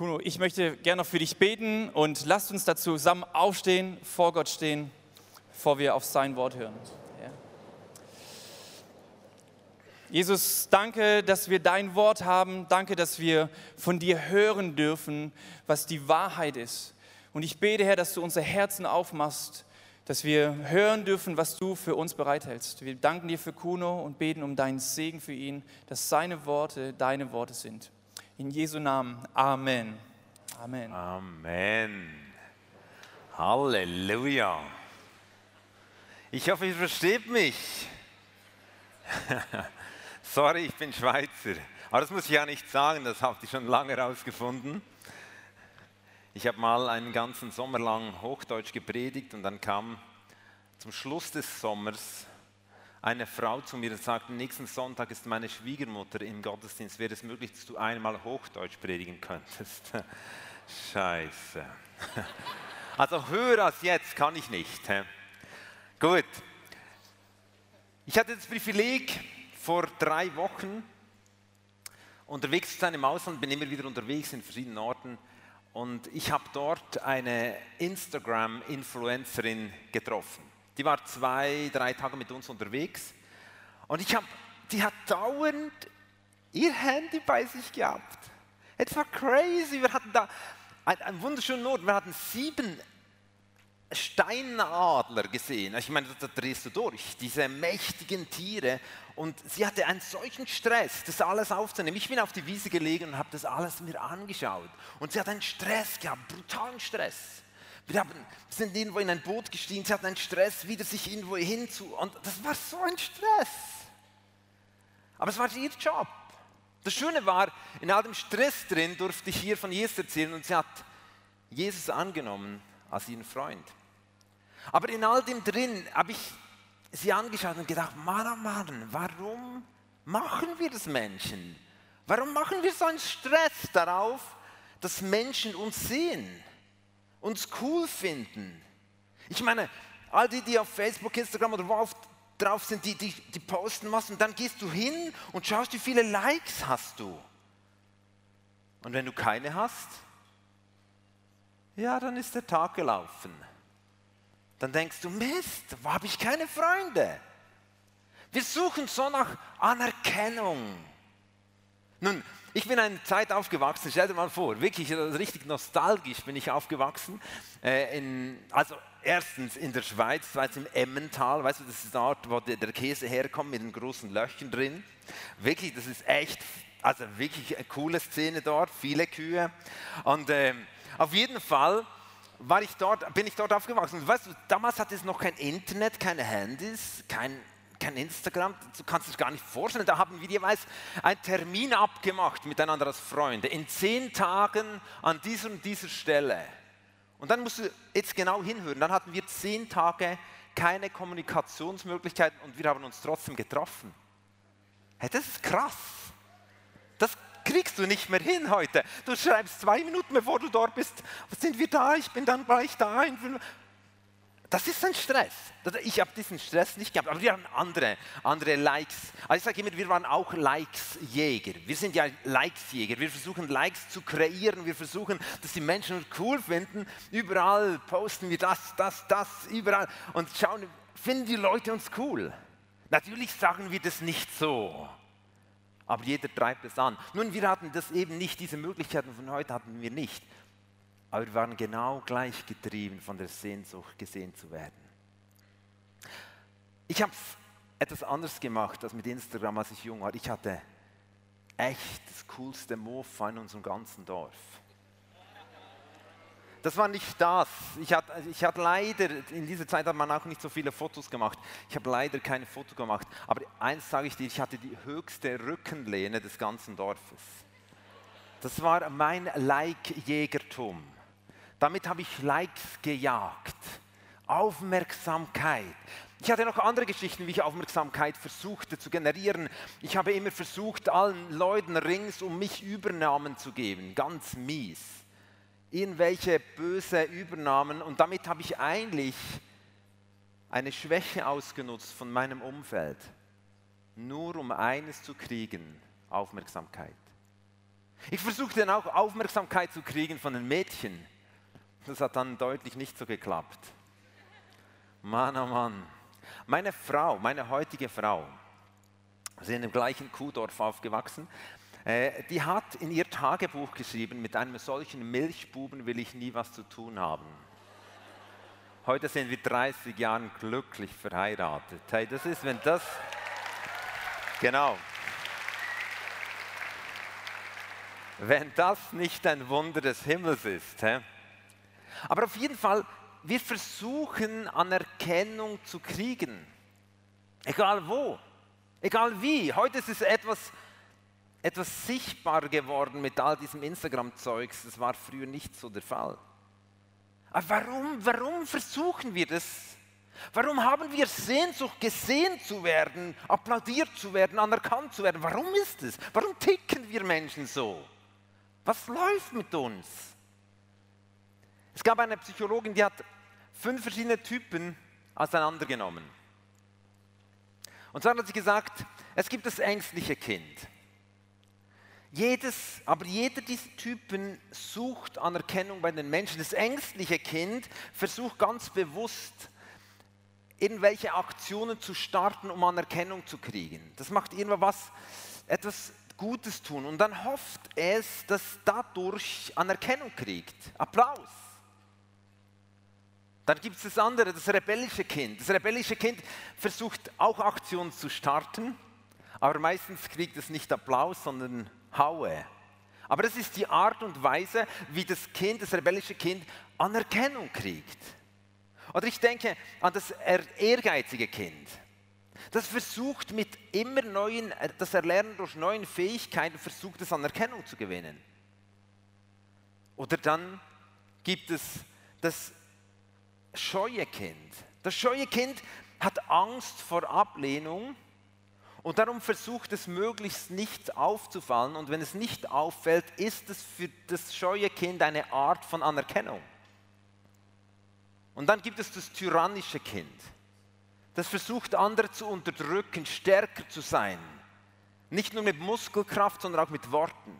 Kuno, ich möchte gerne noch für dich beten und lasst uns dazu zusammen aufstehen, vor Gott stehen, bevor wir auf sein Wort hören. Ja. Jesus, danke, dass wir dein Wort haben. Danke, dass wir von dir hören dürfen, was die Wahrheit ist. Und ich bete, Herr, dass du unser Herzen aufmachst, dass wir hören dürfen, was du für uns bereithältst. Wir danken dir für Kuno und beten um deinen Segen für ihn, dass seine Worte deine Worte sind. In Jesu Namen. Amen. Amen. Amen. Halleluja. Ich hoffe, ihr versteht mich. Sorry, ich bin Schweizer. Aber das muss ich ja nicht sagen, das habt ihr schon lange herausgefunden. Ich habe mal einen ganzen Sommer lang Hochdeutsch gepredigt und dann kam zum Schluss des Sommers eine Frau zu mir und sagte, nächsten Sonntag ist meine Schwiegermutter im Gottesdienst, wäre es möglich, dass du einmal Hochdeutsch predigen könntest? Scheiße. Also höher als jetzt kann ich nicht. Gut. Ich hatte das Privileg, vor drei Wochen unterwegs zu sein im Ausland, bin immer wieder unterwegs in verschiedenen Orten und ich habe dort eine Instagram-Influencerin getroffen. Die war zwei, drei Tage mit uns unterwegs. Und ich habe, die hat dauernd ihr Handy bei sich gehabt. Es war crazy. Wir hatten da einen, wunderschönen Ort. Wir hatten sieben Steinadler gesehen. Ich meine, da drehst du durch, diese mächtigen Tiere. Und sie hatte einen solchen Stress, das alles aufzunehmen. Ich bin auf die Wiese gelegen und habe das alles mir angeschaut. Und sie hat einen Stress gehabt, brutalen Stress. Wir haben, sind irgendwo in ein Boot gestiegen, sie hatten einen Stress, wieder sich irgendwo hinzu. Und das war so ein Stress. Aber es war ihr Job. Das Schöne war, in all dem Stress drin durfte ich hier von Jesus erzählen und sie hat Jesus angenommen als ihren Freund. Aber in all dem drin habe ich sie angeschaut und gedacht, Mann, oh Mann, warum machen wir das Menschen? Warum machen wir so einen Stress darauf, dass Menschen uns sehen? Uns cool finden. Ich meine, all die, die auf Facebook, Instagram oder wo auf, drauf sind, die, die, die posten was und dann gehst du hin und schaust, wie viele Likes hast du. Und wenn du keine hast, ja, dann ist der Tag gelaufen. Dann denkst du, Mist, habe ich keine Freunde? Wir suchen so nach Anerkennung. Nun, ich bin eine Zeit aufgewachsen, stell dir mal vor, wirklich richtig nostalgisch bin ich aufgewachsen. Äh, in, also erstens in der Schweiz, zweitens im Emmental, weißt du, das ist dort, wo der Käse herkommt mit den großen Löchern drin. Wirklich, das ist echt, also wirklich eine coole Szene dort, viele Kühe. Und äh, auf jeden Fall war ich dort, bin ich dort aufgewachsen. weißt du, damals hatte es noch kein Internet, keine Handys, kein kein Instagram, du kannst es gar nicht vorstellen. Da haben wir jeweils einen Termin abgemacht miteinander als Freunde. In zehn Tagen an dieser und dieser Stelle. Und dann musst du jetzt genau hinhören. Dann hatten wir zehn Tage keine Kommunikationsmöglichkeiten und wir haben uns trotzdem getroffen. Hey, das ist krass. Das kriegst du nicht mehr hin heute. Du schreibst zwei Minuten, bevor du dort bist, sind wir da, ich bin dann gleich da. Das ist ein Stress. Ich habe diesen Stress nicht gehabt, aber wir haben andere, andere Likes. Also ich sage immer, wir waren auch Likes-Jäger. Wir sind ja Likes-Jäger. Wir versuchen Likes zu kreieren. Wir versuchen, dass die Menschen uns cool finden. Überall posten wir das, das, das, überall. Und schauen, finden die Leute uns cool. Natürlich sagen wir das nicht so. Aber jeder treibt es an. Nun, wir hatten das eben nicht, diese Möglichkeiten von heute hatten wir nicht. Aber wir waren genau gleich getrieben von der Sehnsucht, gesehen zu werden. Ich habe etwas anderes gemacht als mit Instagram, als ich jung war. Ich hatte echt das coolste Mofa in unserem ganzen Dorf. Das war nicht das. Ich hatte, ich hatte leider, in dieser Zeit hat man auch nicht so viele Fotos gemacht. Ich habe leider keine Foto gemacht. Aber eins sage ich dir, ich hatte die höchste Rückenlehne des ganzen Dorfes. Das war mein Like-Jägertum. Damit habe ich Likes gejagt. Aufmerksamkeit. Ich hatte noch andere Geschichten, wie ich Aufmerksamkeit versuchte zu generieren. Ich habe immer versucht, allen Leuten rings um mich Übernahmen zu geben. Ganz mies. Irgendwelche böse Übernahmen. Und damit habe ich eigentlich eine Schwäche ausgenutzt von meinem Umfeld. Nur um eines zu kriegen, Aufmerksamkeit. Ich versuchte dann auch Aufmerksamkeit zu kriegen von den Mädchen. Das hat dann deutlich nicht so geklappt. Mann, oh Mann. Meine Frau, meine heutige Frau, sind im gleichen Kuhdorf aufgewachsen, äh, die hat in ihr Tagebuch geschrieben, mit einem solchen Milchbuben will ich nie was zu tun haben. Heute sind wir 30 Jahre glücklich verheiratet. Hey, das ist, wenn das... Genau. Wenn das nicht ein Wunder des Himmels ist. Hä? Aber auf jeden Fall, wir versuchen Anerkennung zu kriegen. Egal wo, egal wie. Heute ist es etwas, etwas sichtbar geworden mit all diesem Instagram-Zeugs. Das war früher nicht so der Fall. Aber warum, warum versuchen wir das? Warum haben wir Sehnsucht, gesehen zu werden, applaudiert zu werden, anerkannt zu werden? Warum ist es? Warum ticken wir Menschen so? Was läuft mit uns? Es gab eine Psychologin, die hat fünf verschiedene Typen auseinandergenommen. Und zwar hat sie gesagt, es gibt das ängstliche Kind. Jedes, aber jeder dieser Typen sucht Anerkennung bei den Menschen. Das ängstliche Kind versucht ganz bewusst, irgendwelche Aktionen zu starten, um Anerkennung zu kriegen. Das macht irgendwas, etwas Gutes tun und dann hofft es, dass dadurch Anerkennung kriegt, Applaus. Dann gibt es das andere, das rebellische Kind. Das rebellische Kind versucht auch Aktionen zu starten, aber meistens kriegt es nicht Applaus, sondern Haue. Aber das ist die Art und Weise, wie das Kind, das rebellische Kind, Anerkennung kriegt. Oder ich denke an das ehrgeizige Kind. Das versucht mit immer neuen, das Erlernen durch neuen Fähigkeiten, versucht es Anerkennung zu gewinnen. Oder dann gibt es das scheue Kind. Das scheue Kind hat Angst vor Ablehnung und darum versucht es möglichst nicht aufzufallen. Und wenn es nicht auffällt, ist es für das scheue Kind eine Art von Anerkennung. Und dann gibt es das tyrannische Kind. Das versucht andere zu unterdrücken, stärker zu sein. Nicht nur mit Muskelkraft, sondern auch mit Worten.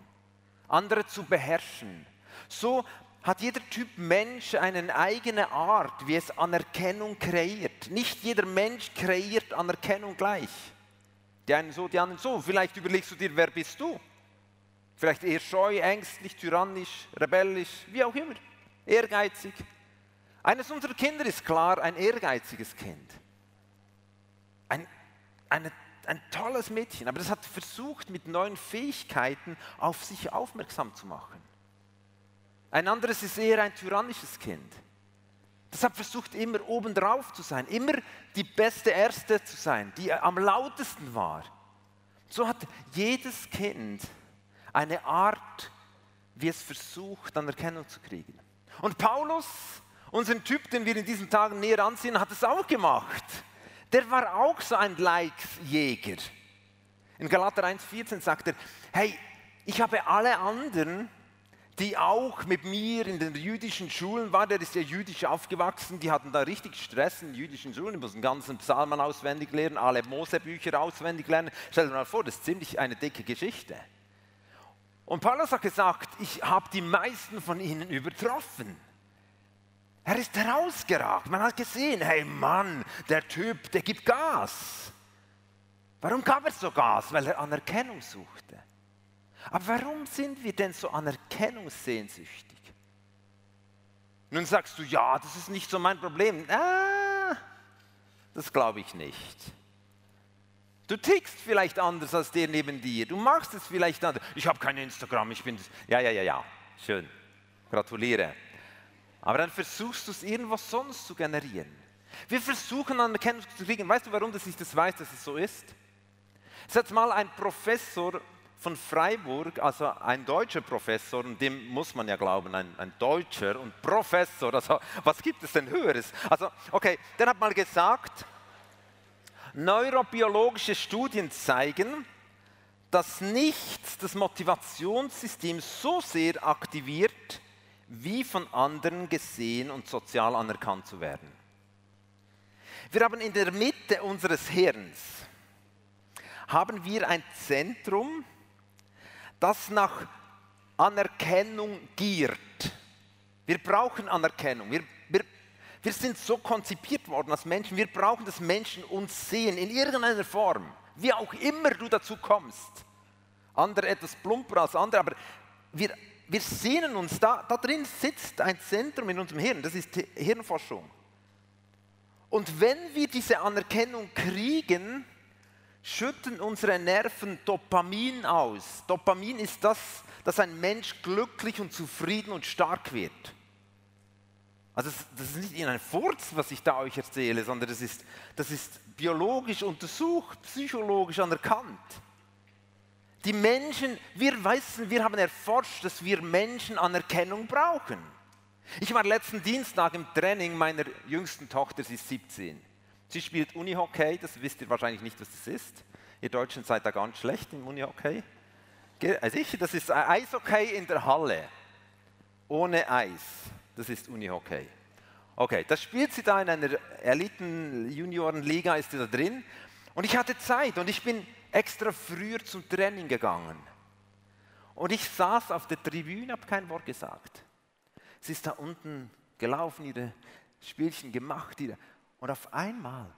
Andere zu beherrschen. So hat jeder Typ Mensch eine eigene Art, wie es Anerkennung kreiert. Nicht jeder Mensch kreiert Anerkennung gleich. Die einen so, die anderen so. Vielleicht überlegst du dir, wer bist du? Vielleicht eher scheu, ängstlich, tyrannisch, rebellisch, wie auch immer. Ehrgeizig. Eines unserer Kinder ist klar ein ehrgeiziges Kind. Ein, eine, ein tolles Mädchen, aber das hat versucht, mit neuen Fähigkeiten auf sich aufmerksam zu machen. Ein anderes ist eher ein tyrannisches Kind. Das hat versucht, immer obendrauf zu sein, immer die beste Erste zu sein, die am lautesten war. So hat jedes Kind eine Art, wie es versucht, Anerkennung zu kriegen. Und Paulus, unseren Typ, den wir in diesen Tagen näher ansehen, hat es auch gemacht. Der war auch so ein Likes-Jäger. In Galater 1,14 sagt er: Hey, ich habe alle anderen die auch mit mir in den jüdischen Schulen waren, der ist ja jüdisch aufgewachsen, die hatten da richtig Stress in jüdischen Schulen, die mussten ganzen Psalmen auswendig lernen, alle Mosebücher auswendig lernen. Stell dir mal vor, das ist ziemlich eine dicke Geschichte. Und Paulus hat gesagt, ich habe die meisten von ihnen übertroffen. Er ist herausgeragt. Man hat gesehen, hey Mann, der Typ, der gibt Gas. Warum gab er so Gas? Weil er Anerkennung suchte. Aber warum sind wir denn so anerkennungssehnsüchtig? Nun sagst du, ja, das ist nicht so mein Problem. Ah, das glaube ich nicht. Du tickst vielleicht anders als der neben dir. Du machst es vielleicht anders. Ich habe kein Instagram, ich bin. Ja, ja, ja, ja. Schön. Gratuliere. Aber dann versuchst du es irgendwas sonst zu generieren. Wir versuchen Anerkennung zu kriegen. Weißt du, warum dass ich das weiß, dass es so ist? Es hat mal ein Professor von Freiburg, also ein deutscher Professor, und dem muss man ja glauben, ein, ein Deutscher und Professor, also was gibt es denn Höheres? Also, okay, der hat mal gesagt, neurobiologische Studien zeigen, dass nichts das Motivationssystem so sehr aktiviert, wie von anderen gesehen und sozial anerkannt zu werden. Wir haben in der Mitte unseres Hirns haben wir ein Zentrum, das nach Anerkennung giert. Wir brauchen Anerkennung. Wir, wir, wir sind so konzipiert worden als Menschen. Wir brauchen, dass Menschen uns sehen in irgendeiner Form, wie auch immer du dazu kommst. Andere etwas plumper als andere, aber wir, wir sehnen uns, da, da drin sitzt ein Zentrum in unserem Hirn, das ist Hirnforschung. Und wenn wir diese Anerkennung kriegen, schütten unsere Nerven Dopamin aus. Dopamin ist das, dass ein Mensch glücklich und zufrieden und stark wird. Also das, das ist nicht ein Furz, was ich da euch erzähle, sondern das ist, das ist biologisch untersucht, psychologisch anerkannt. Die Menschen, wir wissen, wir haben erforscht, dass wir Menschen Anerkennung brauchen. Ich war letzten Dienstag im Training meiner jüngsten Tochter, sie ist 17. Sie spielt Unihockey, das wisst ihr wahrscheinlich nicht, was das ist. Ihr Deutschen seid da ganz schlecht im Unihockey. Also ich, das ist Eishockey in der Halle, ohne Eis. Das ist Unihockey. Okay, das spielt sie da in einer Eliten-Juniorenliga, ist sie da drin. Und ich hatte Zeit und ich bin extra früher zum Training gegangen. Und ich saß auf der Tribüne, habe kein Wort gesagt. Sie ist da unten gelaufen, ihre Spielchen gemacht. Ihre, und auf einmal,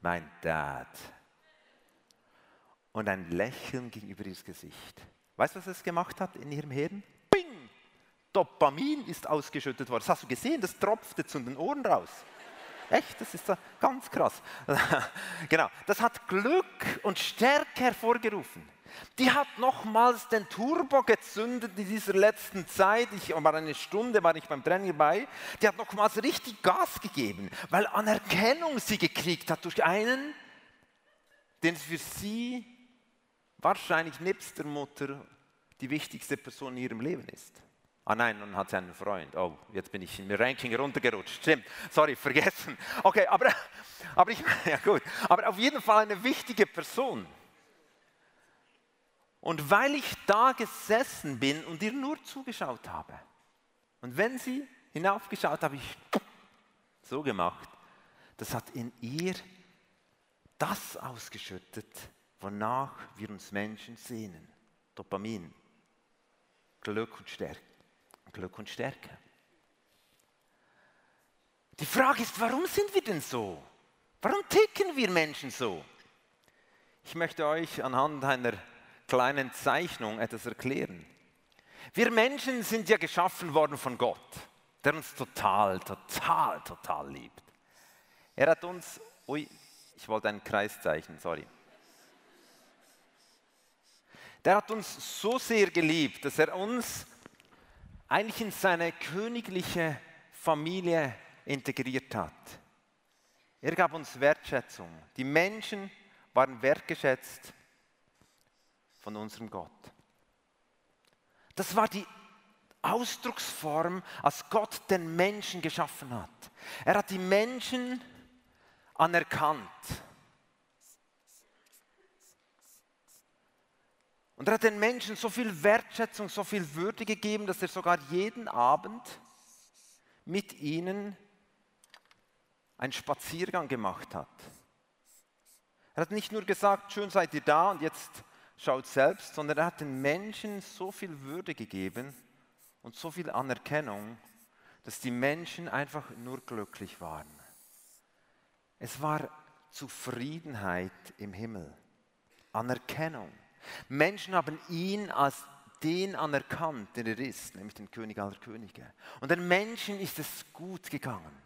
mein Dad. Und ein Lächeln ging über ihr Gesicht. Weißt du, was es gemacht hat in ihrem Hirn? Bing! Dopamin ist ausgeschüttet worden. Das hast du gesehen, das tropfte zu den Ohren raus. Echt, das ist ganz krass. genau, das hat Glück und Stärke hervorgerufen. Die hat nochmals den Turbo gezündet in dieser letzten Zeit. Ich war eine Stunde war ich beim Training dabei. Die hat nochmals richtig Gas gegeben, weil Anerkennung sie gekriegt hat durch einen, den für sie wahrscheinlich nebst der Mutter die wichtigste Person in ihrem Leben ist. Ah nein, nun hat sie einen Freund. Oh, jetzt bin ich im Ranking runtergerutscht. Stimmt, sorry, vergessen. Okay, aber, aber, ich, ja gut. aber auf jeden Fall eine wichtige Person. Und weil ich da gesessen bin und ihr nur zugeschaut habe, und wenn sie hinaufgeschaut habe, ich so gemacht, das hat in ihr das ausgeschüttet, wonach wir uns Menschen sehnen. Dopamin, Glück und Stärke. Glück und Stärke. Die Frage ist, warum sind wir denn so? Warum ticken wir Menschen so? Ich möchte euch anhand einer kleinen Zeichnung etwas erklären. Wir Menschen sind ja geschaffen worden von Gott, der uns total, total, total liebt. Er hat uns, ui, ich wollte einen Kreis zeichnen, sorry. Der hat uns so sehr geliebt, dass er uns eigentlich in seine königliche Familie integriert hat. Er gab uns Wertschätzung. Die Menschen waren wertgeschätzt von unserem Gott. Das war die Ausdrucksform, als Gott den Menschen geschaffen hat. Er hat die Menschen anerkannt. Und er hat den Menschen so viel Wertschätzung, so viel Würde gegeben, dass er sogar jeden Abend mit ihnen einen Spaziergang gemacht hat. Er hat nicht nur gesagt, schön seid ihr da und jetzt schaut selbst, sondern er hat den Menschen so viel Würde gegeben und so viel Anerkennung, dass die Menschen einfach nur glücklich waren. Es war Zufriedenheit im Himmel, Anerkennung. Menschen haben ihn als den anerkannt, den er ist, nämlich den König aller Könige. Und den Menschen ist es gut gegangen.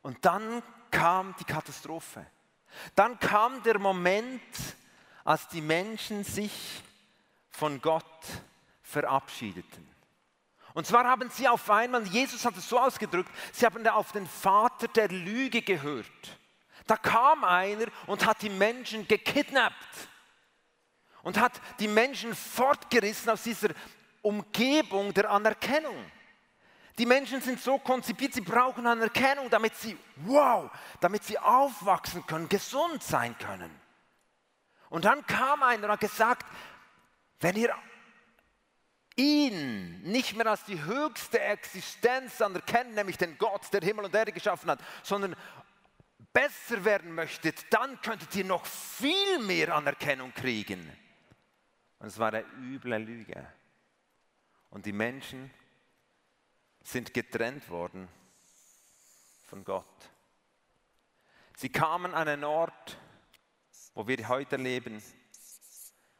Und dann kam die Katastrophe. Dann kam der Moment, als die Menschen sich von Gott verabschiedeten. Und zwar haben sie auf einmal, Jesus hat es so ausgedrückt, sie haben auf den Vater der Lüge gehört. Da kam einer und hat die Menschen gekidnappt und hat die Menschen fortgerissen aus dieser Umgebung der Anerkennung. Die Menschen sind so konzipiert, sie brauchen Anerkennung, damit sie, wow, damit sie aufwachsen können, gesund sein können. Und dann kam einer und hat gesagt, wenn ihr ihn nicht mehr als die höchste Existenz anerkennt, nämlich den Gott, der Himmel und Erde geschaffen hat, sondern besser werden möchtet, dann könntet ihr noch viel mehr Anerkennung kriegen. Und es war eine üble Lüge. Und die Menschen sind getrennt worden von Gott. Sie kamen an einen Ort, wo wir heute leben,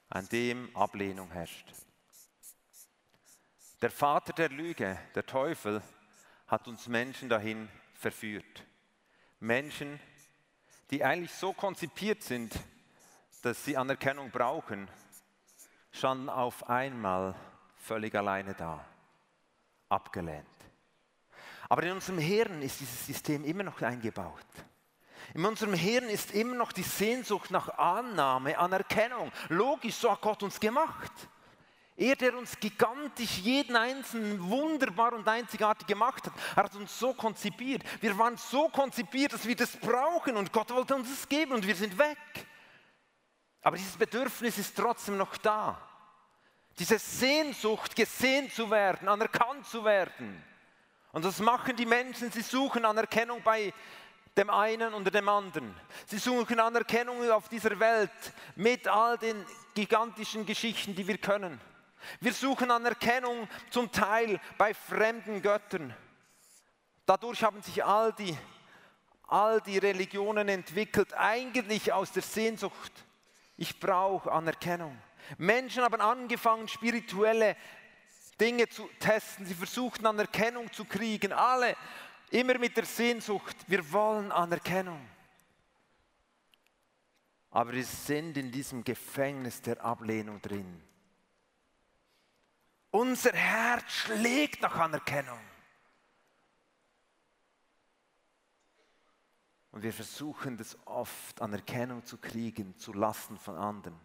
an dem Ablehnung herrscht. Der Vater der Lüge, der Teufel, hat uns Menschen dahin verführt. Menschen, die eigentlich so konzipiert sind, dass sie Anerkennung brauchen, standen auf einmal völlig alleine da, abgelehnt. Aber in unserem Hirn ist dieses System immer noch eingebaut. In unserem Hirn ist immer noch die Sehnsucht nach Annahme, Anerkennung. Logisch, so hat Gott uns gemacht. Er, der uns gigantisch jeden einzelnen wunderbar und einzigartig gemacht hat, hat uns so konzipiert. Wir waren so konzipiert, dass wir das brauchen und Gott wollte uns das geben und wir sind weg. Aber dieses Bedürfnis ist trotzdem noch da. Diese Sehnsucht, gesehen zu werden, anerkannt zu werden. Und das machen die Menschen, sie suchen Anerkennung bei dem einen oder dem anderen. Sie suchen Anerkennung auf dieser Welt mit all den gigantischen Geschichten, die wir können. Wir suchen Anerkennung zum Teil bei fremden Göttern. Dadurch haben sich all die, all die Religionen entwickelt, eigentlich aus der Sehnsucht. Ich brauche Anerkennung. Menschen haben angefangen, spirituelle Dinge zu testen. Sie versuchten Anerkennung zu kriegen. Alle immer mit der Sehnsucht, wir wollen Anerkennung. Aber wir sind in diesem Gefängnis der Ablehnung drin. Unser Herz schlägt nach Anerkennung. Und wir versuchen das oft, Anerkennung zu kriegen, zu Lasten von anderen.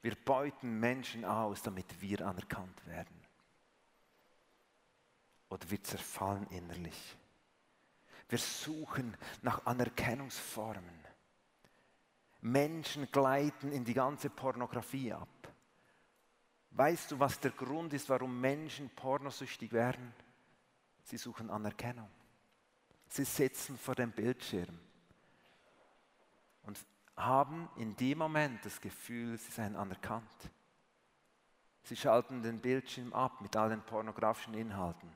Wir beuten Menschen aus, damit wir anerkannt werden. Oder wir zerfallen innerlich. Wir suchen nach Anerkennungsformen. Menschen gleiten in die ganze Pornografie ab. Weißt du, was der Grund ist, warum Menschen pornosüchtig werden? Sie suchen Anerkennung. Sie sitzen vor dem Bildschirm und haben in dem Moment das Gefühl, sie seien anerkannt. Sie schalten den Bildschirm ab mit all den pornografischen Inhalten.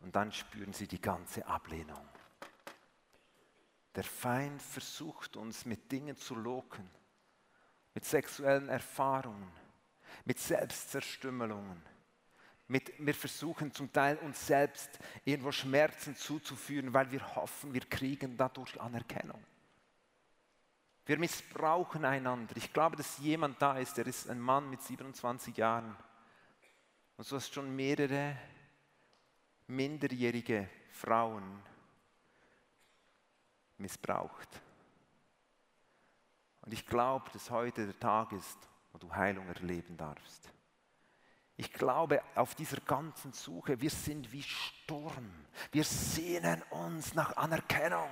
Und dann spüren sie die ganze Ablehnung. Der Feind versucht uns mit Dingen zu locken, mit sexuellen Erfahrungen, mit Selbstzerstümmelungen. Mit, wir versuchen zum Teil uns selbst irgendwo Schmerzen zuzuführen, weil wir hoffen, wir kriegen dadurch Anerkennung. Wir missbrauchen einander. Ich glaube, dass jemand da ist, der ist ein Mann mit 27 Jahren. Und du hast schon mehrere minderjährige Frauen missbraucht. Und ich glaube, dass heute der Tag ist, wo du Heilung erleben darfst. Ich glaube, auf dieser ganzen Suche, wir sind wie Sturm. Wir sehnen uns nach Anerkennung.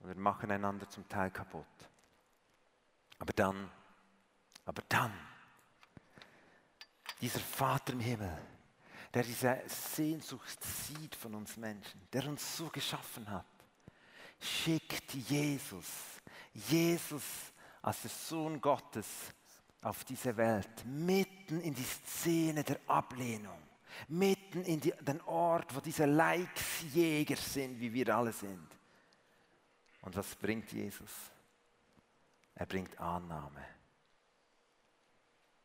Und wir machen einander zum Teil kaputt. Aber dann, aber dann, dieser Vater im Himmel, der diese Sehnsucht sieht von uns Menschen, der uns so geschaffen hat, schickt Jesus, Jesus als der Sohn Gottes auf diese Welt, mitten in die Szene der Ablehnung, mitten in die, den Ort, wo diese Leiksjäger sind, wie wir alle sind. Und was bringt Jesus? Er bringt Annahme.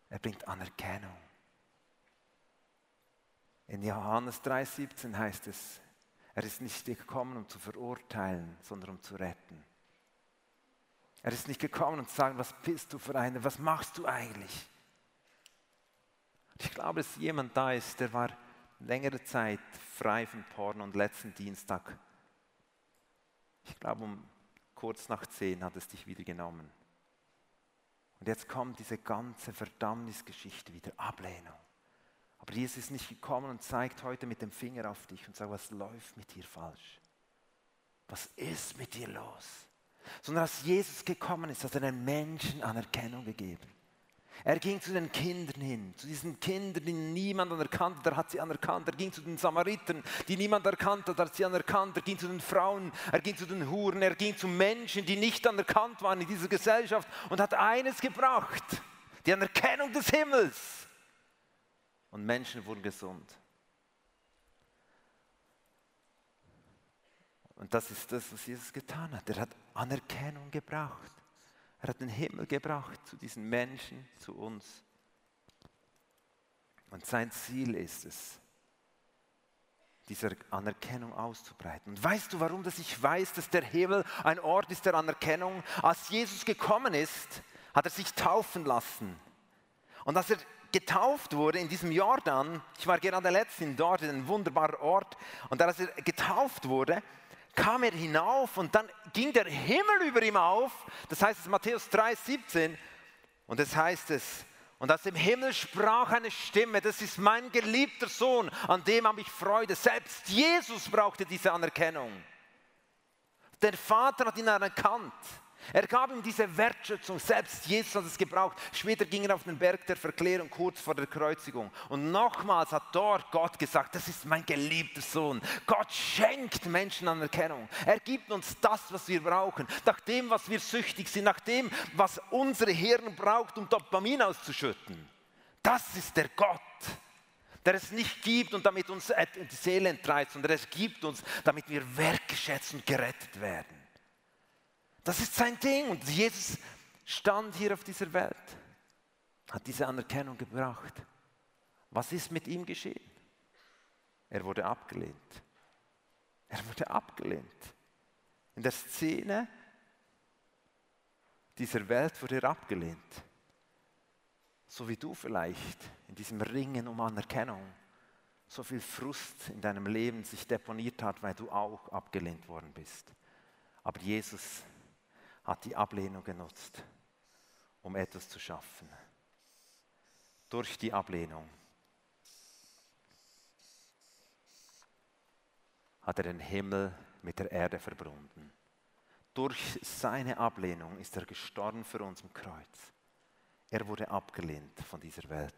Er bringt Anerkennung. In Johannes 3,17 heißt es, er ist nicht gekommen, um zu verurteilen, sondern um zu retten. Er ist nicht gekommen, um zu sagen, was bist du für eine, was machst du eigentlich? Ich glaube, dass jemand da ist, der war längere Zeit frei von Porn und letzten Dienstag, ich glaube um kurz nach zehn hat es dich wieder genommen. Und jetzt kommt diese ganze Verdammnisgeschichte wieder, Ablehnung. Aber Jesus ist nicht gekommen und zeigt heute mit dem Finger auf dich und sagt, was läuft mit dir falsch? Was ist mit dir los? Sondern als Jesus gekommen ist, hat er den Menschen Anerkennung gegeben. Er ging zu den Kindern hin, zu diesen Kindern, die niemand anerkannt hat, er hat sie anerkannt. Er ging zu den Samariten, die niemand erkannt hat, er hat sie anerkannt. Er ging zu den Frauen, er ging zu den Huren, er ging zu Menschen, die nicht anerkannt waren in dieser Gesellschaft und hat eines gebracht, Die Anerkennung des Himmels. Und Menschen wurden gesund. Und das ist das, was Jesus getan hat. Er hat Anerkennung gebracht. Er hat den Himmel gebracht zu diesen Menschen, zu uns. Und sein Ziel ist es, diese Anerkennung auszubreiten. Und weißt du, warum dass ich weiß, dass der Himmel ein Ort ist der Anerkennung? Als Jesus gekommen ist, hat er sich taufen lassen. Und als er getauft wurde in diesem Jordan, ich war gerade letztens dort, in einem wunderbaren Ort, und als er getauft wurde, kam er hinauf und dann ging der Himmel über ihm auf. Das heißt es Matthäus 3, 17. Und das heißt es, und aus dem Himmel sprach eine Stimme, das ist mein geliebter Sohn, an dem habe ich Freude. Selbst Jesus brauchte diese Anerkennung. Der Vater hat ihn anerkannt. Er gab ihm diese Wertschätzung, selbst Jesus hat es gebraucht. Später ging er auf den Berg der Verklärung kurz vor der Kreuzigung. Und nochmals hat dort Gott gesagt, das ist mein geliebter Sohn. Gott schenkt Menschen Anerkennung. Er gibt uns das, was wir brauchen, nach dem, was wir süchtig sind, nach dem, was unsere Hirn braucht, um Dopamin auszuschütten. Das ist der Gott der es nicht gibt und damit uns die Seele entreißt, sondern es gibt uns, damit wir wertgeschätzt und gerettet werden. Das ist sein Ding. Und Jesus stand hier auf dieser Welt, hat diese Anerkennung gebracht. Was ist mit ihm geschehen? Er wurde abgelehnt. Er wurde abgelehnt. In der Szene dieser Welt wurde er abgelehnt. So wie du vielleicht in diesem Ringen um Anerkennung so viel Frust in deinem Leben sich deponiert hat, weil du auch abgelehnt worden bist. Aber Jesus hat die Ablehnung genutzt, um etwas zu schaffen. Durch die Ablehnung hat er den Himmel mit der Erde verbunden. Durch seine Ablehnung ist er gestorben für uns im Kreuz. Er wurde abgelehnt von dieser Welt.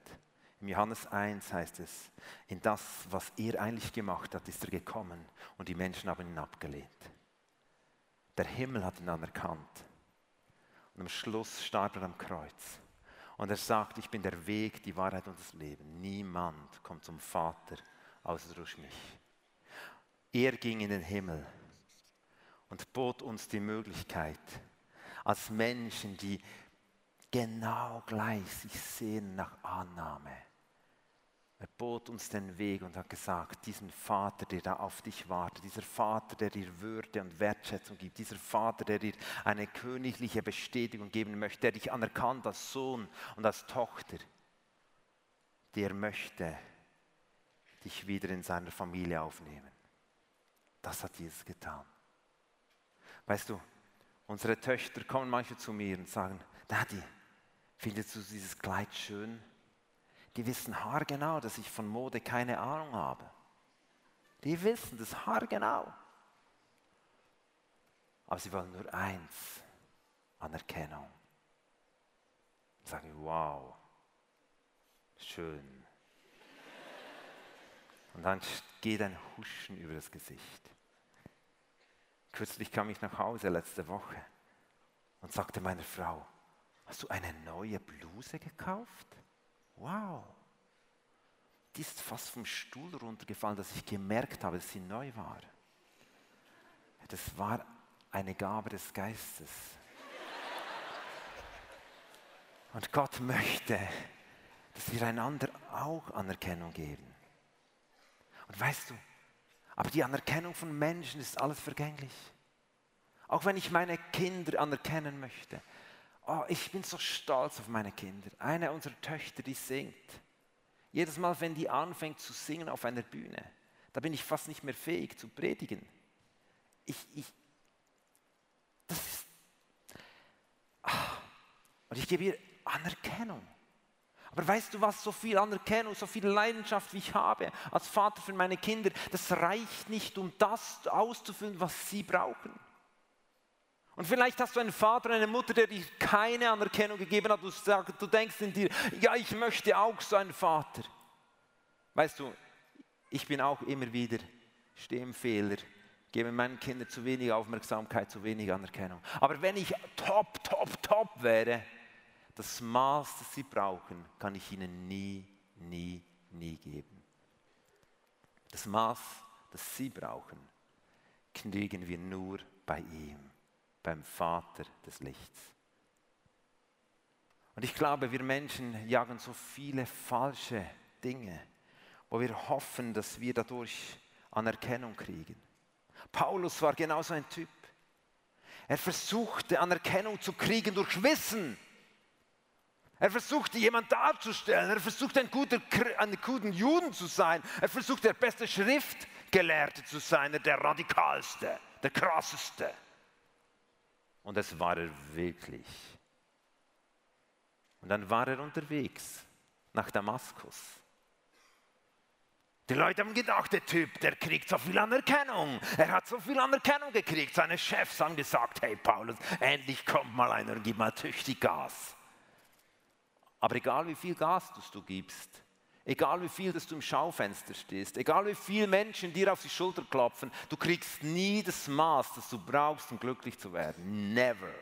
Im Johannes 1 heißt es, in das, was er eigentlich gemacht hat, ist er gekommen und die Menschen haben ihn abgelehnt. Der Himmel hat ihn anerkannt. Und am Schluss starb er am Kreuz. Und er sagt, ich bin der Weg, die Wahrheit und das Leben. Niemand kommt zum Vater außer durch mich. Er ging in den Himmel und bot uns die Möglichkeit, als Menschen, die genau gleich sich sehen nach Annahme, er bot uns den Weg und hat gesagt, diesen Vater, der da auf dich wartet, dieser Vater, der dir Würde und Wertschätzung gibt, dieser Vater, der dir eine königliche Bestätigung geben möchte, der dich anerkannt als Sohn und als Tochter, der möchte dich wieder in seiner Familie aufnehmen. Das hat Jesus getan. Weißt du, unsere Töchter kommen manchmal zu mir und sagen, Daddy, findest du dieses Kleid schön? Die wissen haargenau, dass ich von Mode keine Ahnung habe. Die wissen das haargenau. Aber sie wollen nur eins, Anerkennung. Sagen, wow, schön. Und dann geht ein Huschen über das Gesicht. Kürzlich kam ich nach Hause letzte Woche und sagte meiner Frau, hast du eine neue Bluse gekauft? Wow, die ist fast vom Stuhl runtergefallen, dass ich gemerkt habe, dass sie neu war. Das war eine Gabe des Geistes. Und Gott möchte, dass wir einander auch Anerkennung geben. Und weißt du, aber die Anerkennung von Menschen ist alles vergänglich. Auch wenn ich meine Kinder anerkennen möchte, Oh, ich bin so stolz auf meine Kinder. Eine unserer Töchter, die singt. Jedes Mal, wenn die anfängt zu singen auf einer Bühne, da bin ich fast nicht mehr fähig zu predigen. Ich, ich, das ist, ah, und ich gebe ihr Anerkennung. Aber weißt du was, so viel Anerkennung, so viel Leidenschaft, wie ich habe als Vater für meine Kinder, das reicht nicht, um das auszufüllen, was sie brauchen. Und vielleicht hast du einen Vater, eine Mutter, der dir keine Anerkennung gegeben hat. Du, sagst, du denkst in dir, ja, ich möchte auch so einen Vater. Weißt du, ich bin auch immer wieder, stehe im Fehler, gebe meinen Kindern zu wenig Aufmerksamkeit, zu wenig Anerkennung. Aber wenn ich top, top, top wäre, das Maß, das sie brauchen, kann ich ihnen nie, nie, nie geben. Das Maß, das sie brauchen, kriegen wir nur bei ihm, beim Vater des Lichts. Und ich glaube, wir Menschen jagen so viele falsche Dinge, wo wir hoffen, dass wir dadurch Anerkennung kriegen. Paulus war genauso ein Typ. Er versuchte Anerkennung zu kriegen durch Wissen. Er versuchte jemand darzustellen. Er versuchte ein guter, ein guter Juden zu sein. Er versuchte der beste Schriftgelehrte zu sein, der radikalste, der krasseste. Und das war er wirklich. Und dann war er unterwegs nach Damaskus. Die Leute haben gedacht, der Typ, der kriegt so viel Anerkennung. Er hat so viel Anerkennung gekriegt. Seine Chefs haben gesagt, hey Paulus, endlich kommt mal einer und gib mal tüchtig Gas. Aber egal wie viel Gas du gibst, egal wie viel dass du im Schaufenster stehst, egal wie viele Menschen dir auf die Schulter klopfen, du kriegst nie das Maß, das du brauchst, um glücklich zu werden. Never.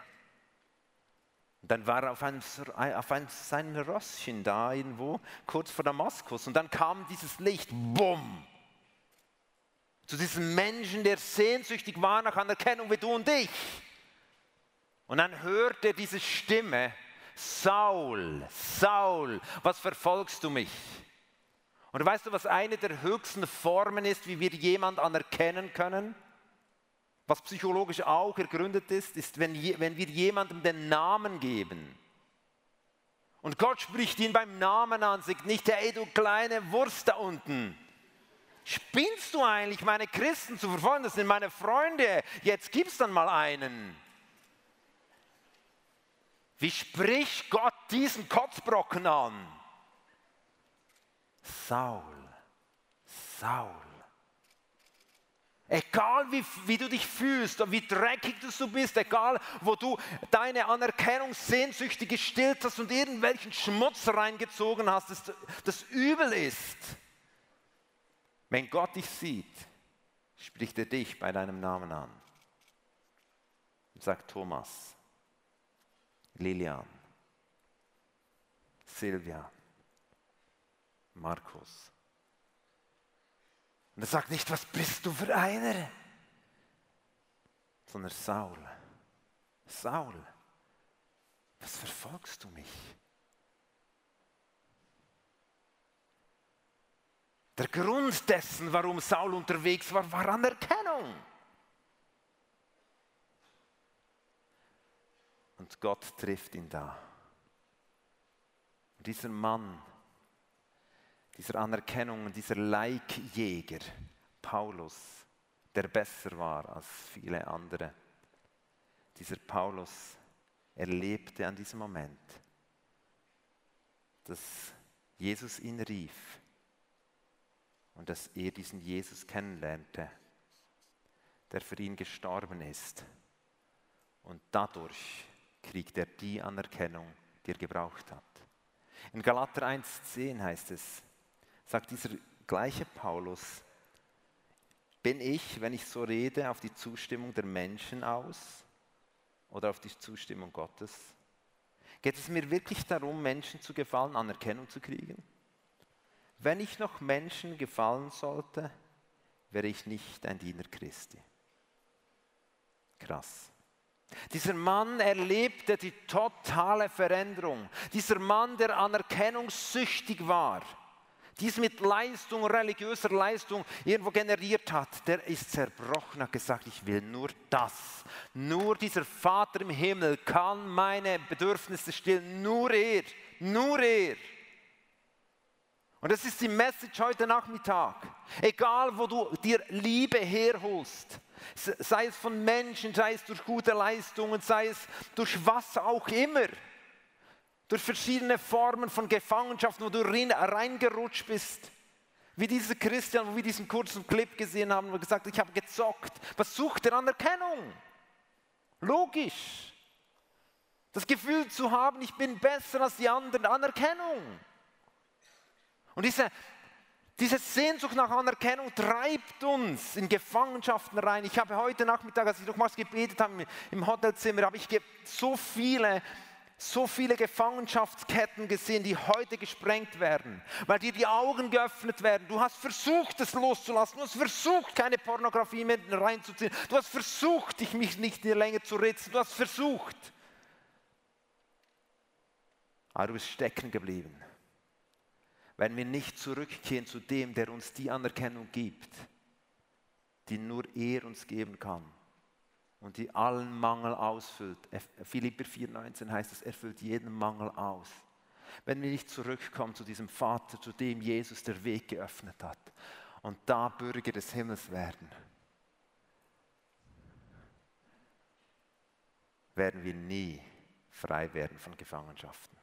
Und dann war er auf, einem, auf einem, seinem Rösschen da irgendwo, kurz vor Damaskus. Und dann kam dieses Licht, bumm, zu diesem Menschen, der sehnsüchtig war nach Anerkennung wie du und ich. Und dann hörte er diese Stimme, Saul, Saul, was verfolgst du mich? Und weißt du, was eine der höchsten Formen ist, wie wir jemand anerkennen können? Was psychologisch auch ergründet ist, ist, wenn, wenn wir jemandem den Namen geben. Und Gott spricht ihn beim Namen an, sagt nicht, hey du kleine Wurst da unten. Spinnst du eigentlich, meine Christen zu verfolgen? Das sind meine Freunde. Jetzt gib's dann mal einen. Wie spricht Gott diesen Kotzbrocken an? Saul, Saul. Egal wie, wie du dich fühlst und wie dreckig du bist, egal wo du deine Anerkennung sehnsüchtig gestillt hast und irgendwelchen Schmutz reingezogen hast, das, das übel ist. Wenn Gott dich sieht, spricht er dich bei deinem Namen an und sagt Thomas, Lilian, Silvia, Markus. Und er sagt nicht, was bist du für einer, sondern Saul. Saul, was verfolgst du mich? Der Grund dessen, warum Saul unterwegs war, war Anerkennung. Und Gott trifft ihn da. Dieser Mann, dieser Anerkennung, dieser Leikjäger, Paulus, der besser war als viele andere, dieser Paulus erlebte an diesem Moment, dass Jesus ihn rief und dass er diesen Jesus kennenlernte, der für ihn gestorben ist. Und dadurch kriegt er die Anerkennung, die er gebraucht hat. In Galater 1,10 heißt es, sagt dieser gleiche Paulus, bin ich, wenn ich so rede, auf die Zustimmung der Menschen aus oder auf die Zustimmung Gottes? Geht es mir wirklich darum, Menschen zu gefallen, Anerkennung zu kriegen? Wenn ich noch Menschen gefallen sollte, wäre ich nicht ein Diener Christi. Krass. Dieser Mann erlebte die totale Veränderung. Dieser Mann, der anerkennungssüchtig war, dies mit Leistung, religiöser Leistung irgendwo generiert hat, der ist zerbrochen, hat gesagt, ich will nur das. Nur dieser Vater im Himmel kann meine Bedürfnisse stillen. Nur er, nur er. Und das ist die Message heute Nachmittag. Egal, wo du dir Liebe herholst, sei es von Menschen, sei es durch gute Leistungen, sei es durch was auch immer, durch verschiedene Formen von Gefangenschaft, wo du reingerutscht bist. Wie dieser Christian, wo wir diesen kurzen Clip gesehen haben, wo gesagt ich habe gezockt. Was sucht er? Anerkennung. Logisch. Das Gefühl zu haben, ich bin besser als die anderen. Anerkennung. Und diese, diese Sehnsucht nach Anerkennung treibt uns in Gefangenschaften rein. Ich habe heute Nachmittag, als ich nochmals gebetet habe im Hotelzimmer, habe ich so viele so viele Gefangenschaftsketten gesehen, die heute gesprengt werden, weil dir die Augen geöffnet werden. Du hast versucht, es loszulassen. Du hast versucht, keine Pornografie mehr reinzuziehen. Du hast versucht, dich mich nicht länger zu ritzen. Du hast versucht. Aber du bist stecken geblieben. Wenn wir nicht zurückkehren zu dem, der uns die Anerkennung gibt, die nur er uns geben kann und die allen Mangel ausfüllt. Philipper 4,19 heißt es, er füllt jeden Mangel aus. Wenn wir nicht zurückkommen zu diesem Vater, zu dem Jesus der Weg geöffnet hat und da Bürger des Himmels werden, werden wir nie frei werden von Gefangenschaften.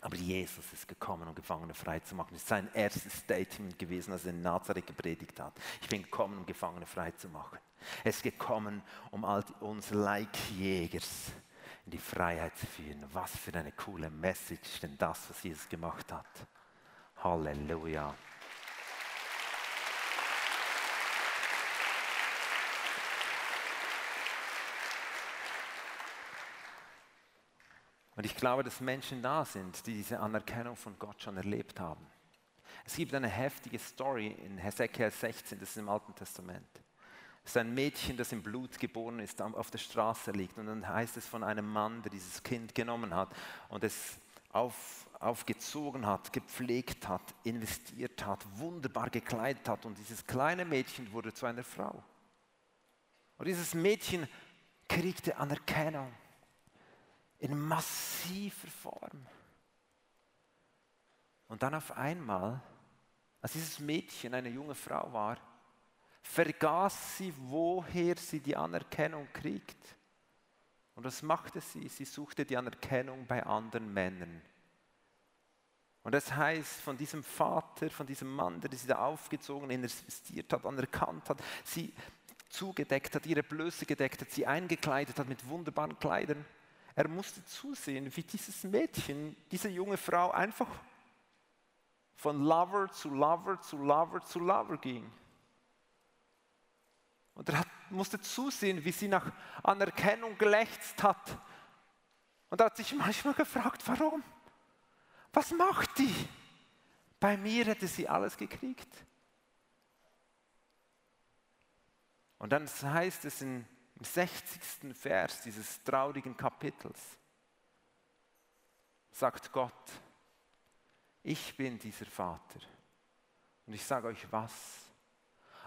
Aber Jesus ist gekommen, um Gefangene frei zu machen. Das ist sein erstes Statement gewesen, als er in Nazareth gepredigt hat. Ich bin gekommen, um Gefangene frei zu machen. Er ist gekommen, um all uns Leikjägers in die Freiheit zu führen. Was für eine coole Message denn das, was Jesus gemacht hat. Halleluja. Und ich glaube, dass Menschen da sind, die diese Anerkennung von Gott schon erlebt haben. Es gibt eine heftige Story in Hesekiel 16, das ist im Alten Testament. Es ist ein Mädchen, das im Blut geboren ist, auf der Straße liegt. Und dann heißt es von einem Mann, der dieses Kind genommen hat und es auf, aufgezogen hat, gepflegt hat, investiert hat, wunderbar gekleidet hat. Und dieses kleine Mädchen wurde zu einer Frau. Und dieses Mädchen kriegte Anerkennung in massiver Form. Und dann auf einmal, als dieses Mädchen eine junge Frau war, vergaß sie, woher sie die Anerkennung kriegt. Und was machte sie? Sie suchte die Anerkennung bei anderen Männern. Und das heißt, von diesem Vater, von diesem Mann, der sie da aufgezogen, investiert hat, anerkannt hat, sie zugedeckt hat, ihre Blöße gedeckt hat, sie eingekleidet hat mit wunderbaren Kleidern er musste zusehen, wie dieses Mädchen, diese junge Frau einfach von Lover zu Lover zu Lover zu Lover ging. Und er hat, musste zusehen, wie sie nach Anerkennung gelächzt hat. Und er hat sich manchmal gefragt, warum? Was macht die? Bei mir hätte sie alles gekriegt. Und dann heißt es in im 60. Vers dieses traurigen Kapitels sagt Gott, ich bin dieser Vater. Und ich sage euch was,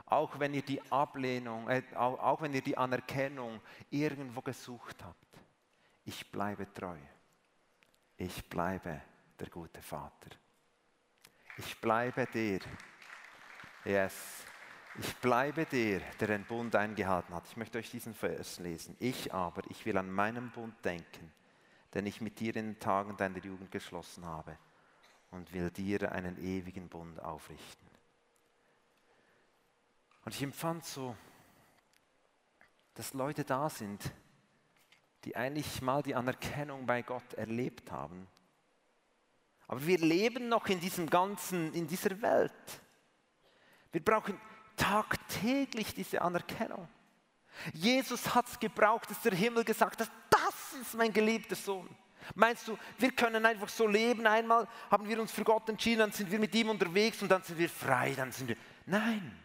auch wenn ihr die Ablehnung, äh, auch, auch wenn ihr die Anerkennung irgendwo gesucht habt, ich bleibe treu. Ich bleibe der gute Vater. Ich bleibe dir. Yes. Ich bleibe der, der den Bund eingehalten hat. Ich möchte euch diesen Vers lesen. Ich aber, ich will an meinen Bund denken, den ich mit dir in den Tagen deiner Jugend geschlossen habe und will dir einen ewigen Bund aufrichten. Und ich empfand so, dass Leute da sind, die eigentlich mal die Anerkennung bei Gott erlebt haben. Aber wir leben noch in diesem ganzen, in dieser Welt. Wir brauchen tagtäglich diese Anerkennung. Jesus hat es gebraucht, dass der Himmel gesagt hat, das ist mein geliebter Sohn. Meinst du, wir können einfach so leben, einmal haben wir uns für Gott entschieden, dann sind wir mit ihm unterwegs und dann sind wir frei, dann sind wir... Nein.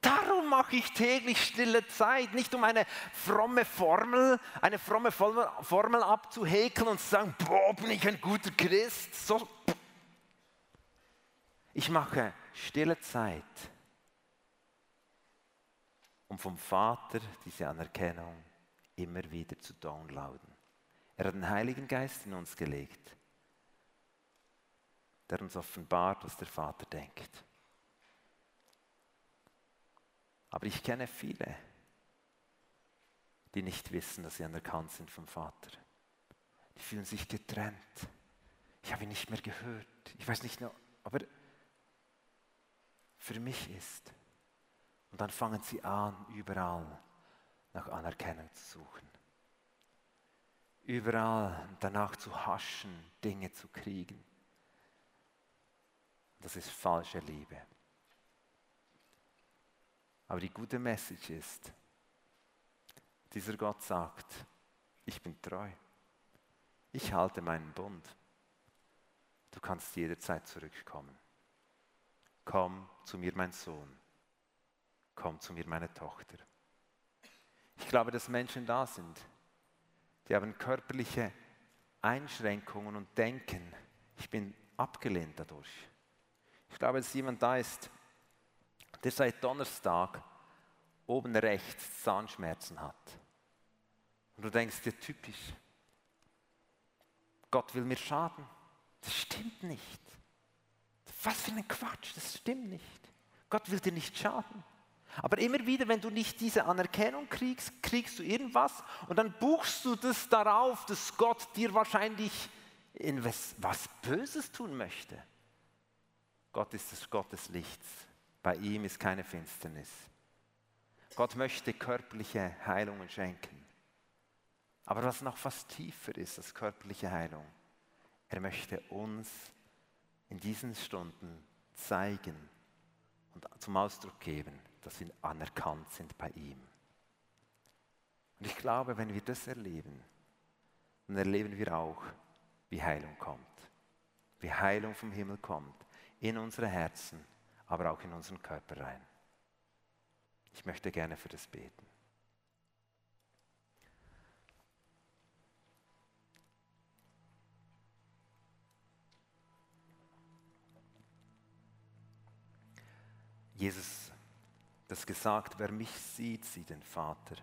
Darum mache ich täglich stille Zeit, nicht um eine fromme Formel, eine fromme Formel abzuhäkeln und zu sagen, boah, bin ich ein guter Christ. So. Ich mache stille Zeit um vom Vater diese Anerkennung immer wieder zu downloaden. Er hat den Heiligen Geist in uns gelegt, der uns offenbart, was der Vater denkt. Aber ich kenne viele, die nicht wissen, dass sie anerkannt sind vom Vater. Die fühlen sich getrennt. Ich habe ihn nicht mehr gehört. Ich weiß nicht mehr, aber für mich ist, und dann fangen sie an, überall nach Anerkennung zu suchen. Überall danach zu haschen, Dinge zu kriegen. Das ist falsche Liebe. Aber die gute Message ist, dieser Gott sagt, ich bin treu. ich halte meinen Bund. Du kannst jederzeit zurückkommen. Komm zu mir, mein Sohn. Komm zu mir, meine Tochter. Ich glaube, dass Menschen da sind, die haben körperliche Einschränkungen und denken, ich bin abgelehnt dadurch. Ich glaube, dass jemand da ist, der seit Donnerstag oben rechts Zahnschmerzen hat. Und du denkst dir typisch, Gott will mir schaden. Das stimmt nicht. Was für ein Quatsch, das stimmt nicht. Gott will dir nicht schaden. Aber immer wieder, wenn du nicht diese Anerkennung kriegst, kriegst du irgendwas und dann buchst du das darauf, dass Gott dir wahrscheinlich in was, was Böses tun möchte. Gott ist das Gott des Lichts. Bei ihm ist keine Finsternis. Gott möchte körperliche Heilungen schenken. Aber was noch fast tiefer ist als körperliche Heilung, er möchte uns in diesen Stunden zeigen und zum Ausdruck geben, dass wir anerkannt sind bei ihm. Und ich glaube, wenn wir das erleben, dann erleben wir auch, wie Heilung kommt. Wie Heilung vom Himmel kommt. In unsere Herzen, aber auch in unseren Körper rein. Ich möchte gerne für das beten. Jesus das gesagt, wer mich sieht, sieht den Vater.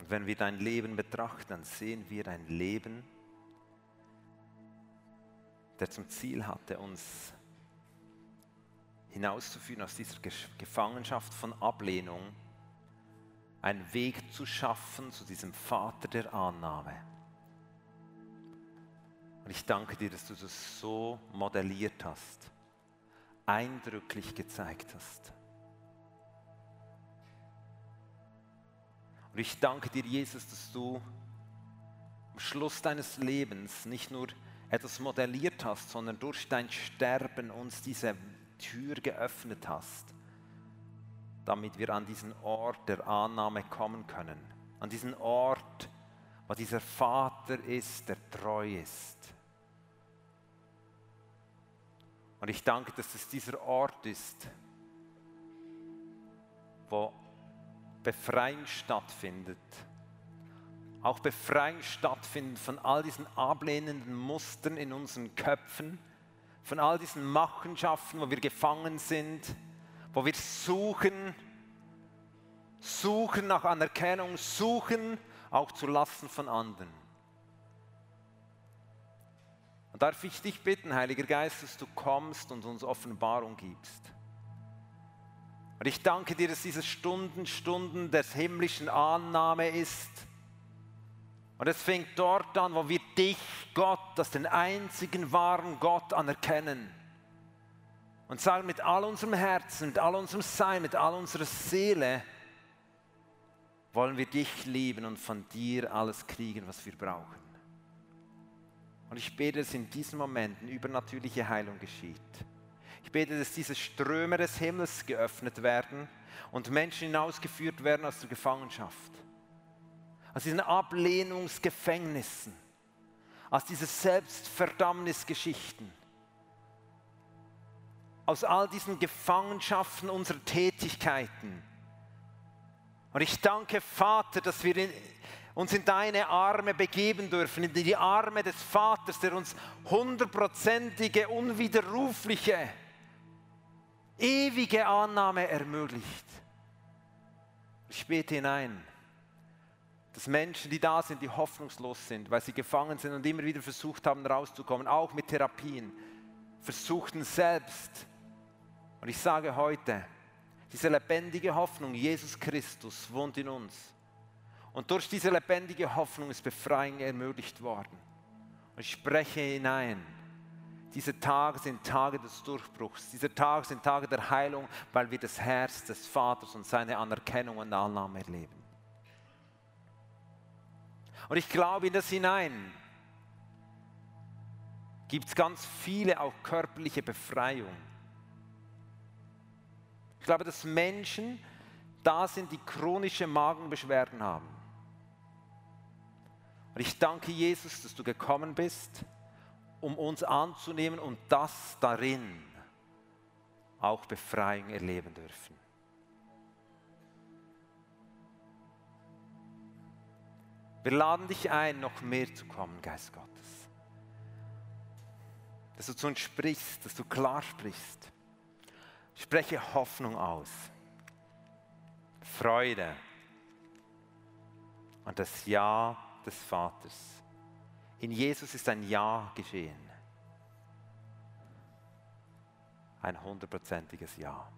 Und wenn wir dein Leben betrachten, dann sehen wir ein Leben, der zum Ziel hatte, uns hinauszuführen aus dieser Gefangenschaft von Ablehnung, einen Weg zu schaffen zu diesem Vater der Annahme. Und ich danke dir, dass du das so modelliert hast, eindrücklich gezeigt hast. Und ich danke dir, Jesus, dass du am Schluss deines Lebens nicht nur etwas modelliert hast, sondern durch dein Sterben uns diese Tür geöffnet hast, damit wir an diesen Ort der Annahme kommen können. An diesen Ort, wo dieser Vater ist, der treu ist Und ich danke, dass es dieser Ort ist, wo Befreiung stattfindet. Auch Befreiung stattfindet von all diesen ablehnenden Mustern in unseren Köpfen, von all diesen Machenschaften, wo wir gefangen sind, wo wir suchen, suchen nach Anerkennung, suchen auch zu Lasten von anderen. Und darf ich dich bitten, Heiliger Geist, dass du kommst und uns Offenbarung gibst. Und ich danke dir, dass diese Stunden, Stunden des himmlischen Annahme ist. Und es fängt dort an, wo wir dich, Gott, als den einzigen wahren Gott anerkennen. Und sagen mit all unserem Herzen, mit all unserem Sein, mit all unserer Seele, wollen wir dich lieben und von dir alles kriegen, was wir brauchen. Und ich bete, dass in diesen Momenten übernatürliche Heilung geschieht. Ich bete, dass diese Ströme des Himmels geöffnet werden und Menschen hinausgeführt werden aus der Gefangenschaft. Aus diesen Ablehnungsgefängnissen, aus diesen Selbstverdammnisgeschichten, aus all diesen Gefangenschaften unserer Tätigkeiten. Und ich danke, Vater, dass wir in, uns in deine Arme begeben dürfen, in die Arme des Vaters, der uns hundertprozentige, unwiderrufliche, ewige Annahme ermöglicht. Ich bete hinein, dass Menschen, die da sind, die hoffnungslos sind, weil sie gefangen sind und immer wieder versucht haben, rauszukommen, auch mit Therapien, versuchten selbst. Und ich sage heute, diese lebendige Hoffnung, Jesus Christus wohnt in uns. Und durch diese lebendige Hoffnung ist Befreiung ermöglicht worden. Und ich spreche hinein. Diese Tage sind Tage des Durchbruchs. Diese Tage sind Tage der Heilung, weil wir das Herz des Vaters und seine Anerkennung und Annahme erleben. Und ich glaube in das hinein gibt es ganz viele auch körperliche Befreiung. Ich glaube, dass Menschen, da sind, die chronische Magenbeschwerden haben. Und ich danke Jesus, dass du gekommen bist, um uns anzunehmen und das darin auch Befreiung erleben dürfen. Wir laden dich ein, noch mehr zu kommen, Geist Gottes. Dass du zu uns sprichst, dass du klar sprichst. Spreche Hoffnung aus, Freude und das Ja des Vaters. In Jesus ist ein Ja geschehen. Ein hundertprozentiges Ja.